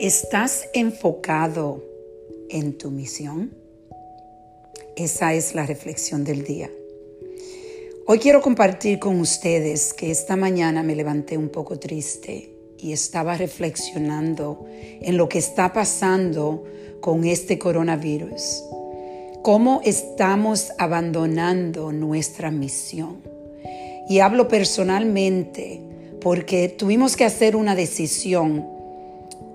¿Estás enfocado en tu misión? Esa es la reflexión del día. Hoy quiero compartir con ustedes que esta mañana me levanté un poco triste y estaba reflexionando en lo que está pasando con este coronavirus. Cómo estamos abandonando nuestra misión. Y hablo personalmente porque tuvimos que hacer una decisión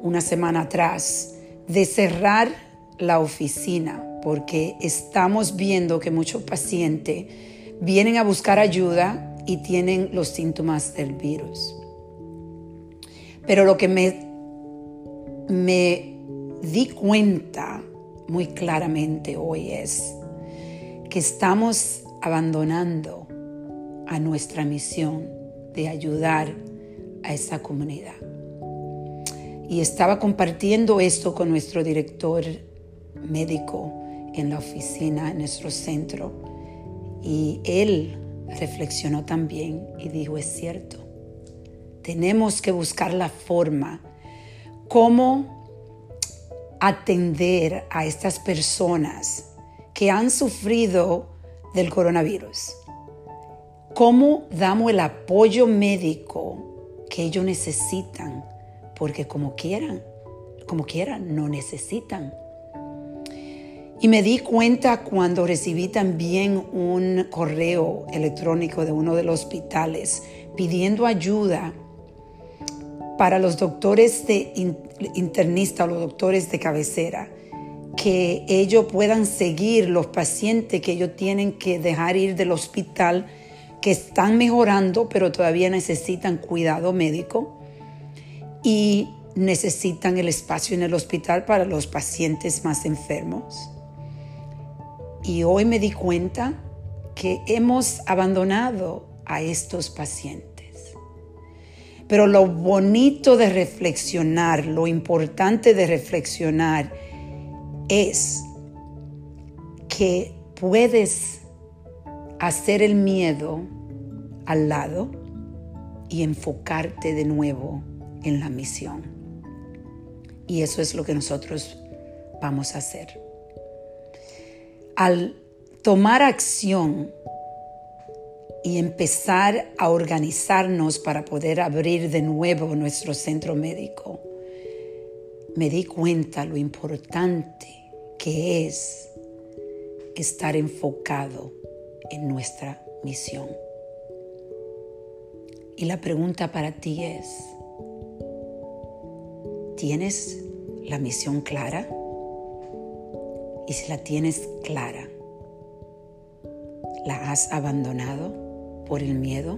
una semana atrás de cerrar la oficina porque estamos viendo que muchos pacientes vienen a buscar ayuda y tienen los síntomas del virus. Pero lo que me, me di cuenta muy claramente hoy es que estamos abandonando a nuestra misión de ayudar a esa comunidad y estaba compartiendo esto con nuestro director médico en la oficina, en nuestro centro. Y él reflexionó también y dijo, es cierto, tenemos que buscar la forma cómo atender a estas personas que han sufrido del coronavirus. ¿Cómo damos el apoyo médico que ellos necesitan? Porque como quieran, como quieran, no necesitan. Y me di cuenta cuando recibí también un correo electrónico de uno de los hospitales pidiendo ayuda para los doctores de internista o los doctores de cabecera, que ellos puedan seguir los pacientes que ellos tienen que dejar ir del hospital, que están mejorando, pero todavía necesitan cuidado médico y necesitan el espacio en el hospital para los pacientes más enfermos. Y hoy me di cuenta que hemos abandonado a estos pacientes. Pero lo bonito de reflexionar, lo importante de reflexionar es que puedes hacer el miedo al lado y enfocarte de nuevo en la misión. Y eso es lo que nosotros vamos a hacer. Al tomar acción y empezar a organizarnos para poder abrir de nuevo nuestro centro médico, me di cuenta lo importante que es estar enfocado en nuestra misión. Y la pregunta para ti es, ¿Tienes la misión clara? Y si la tienes clara, ¿la has abandonado por el miedo?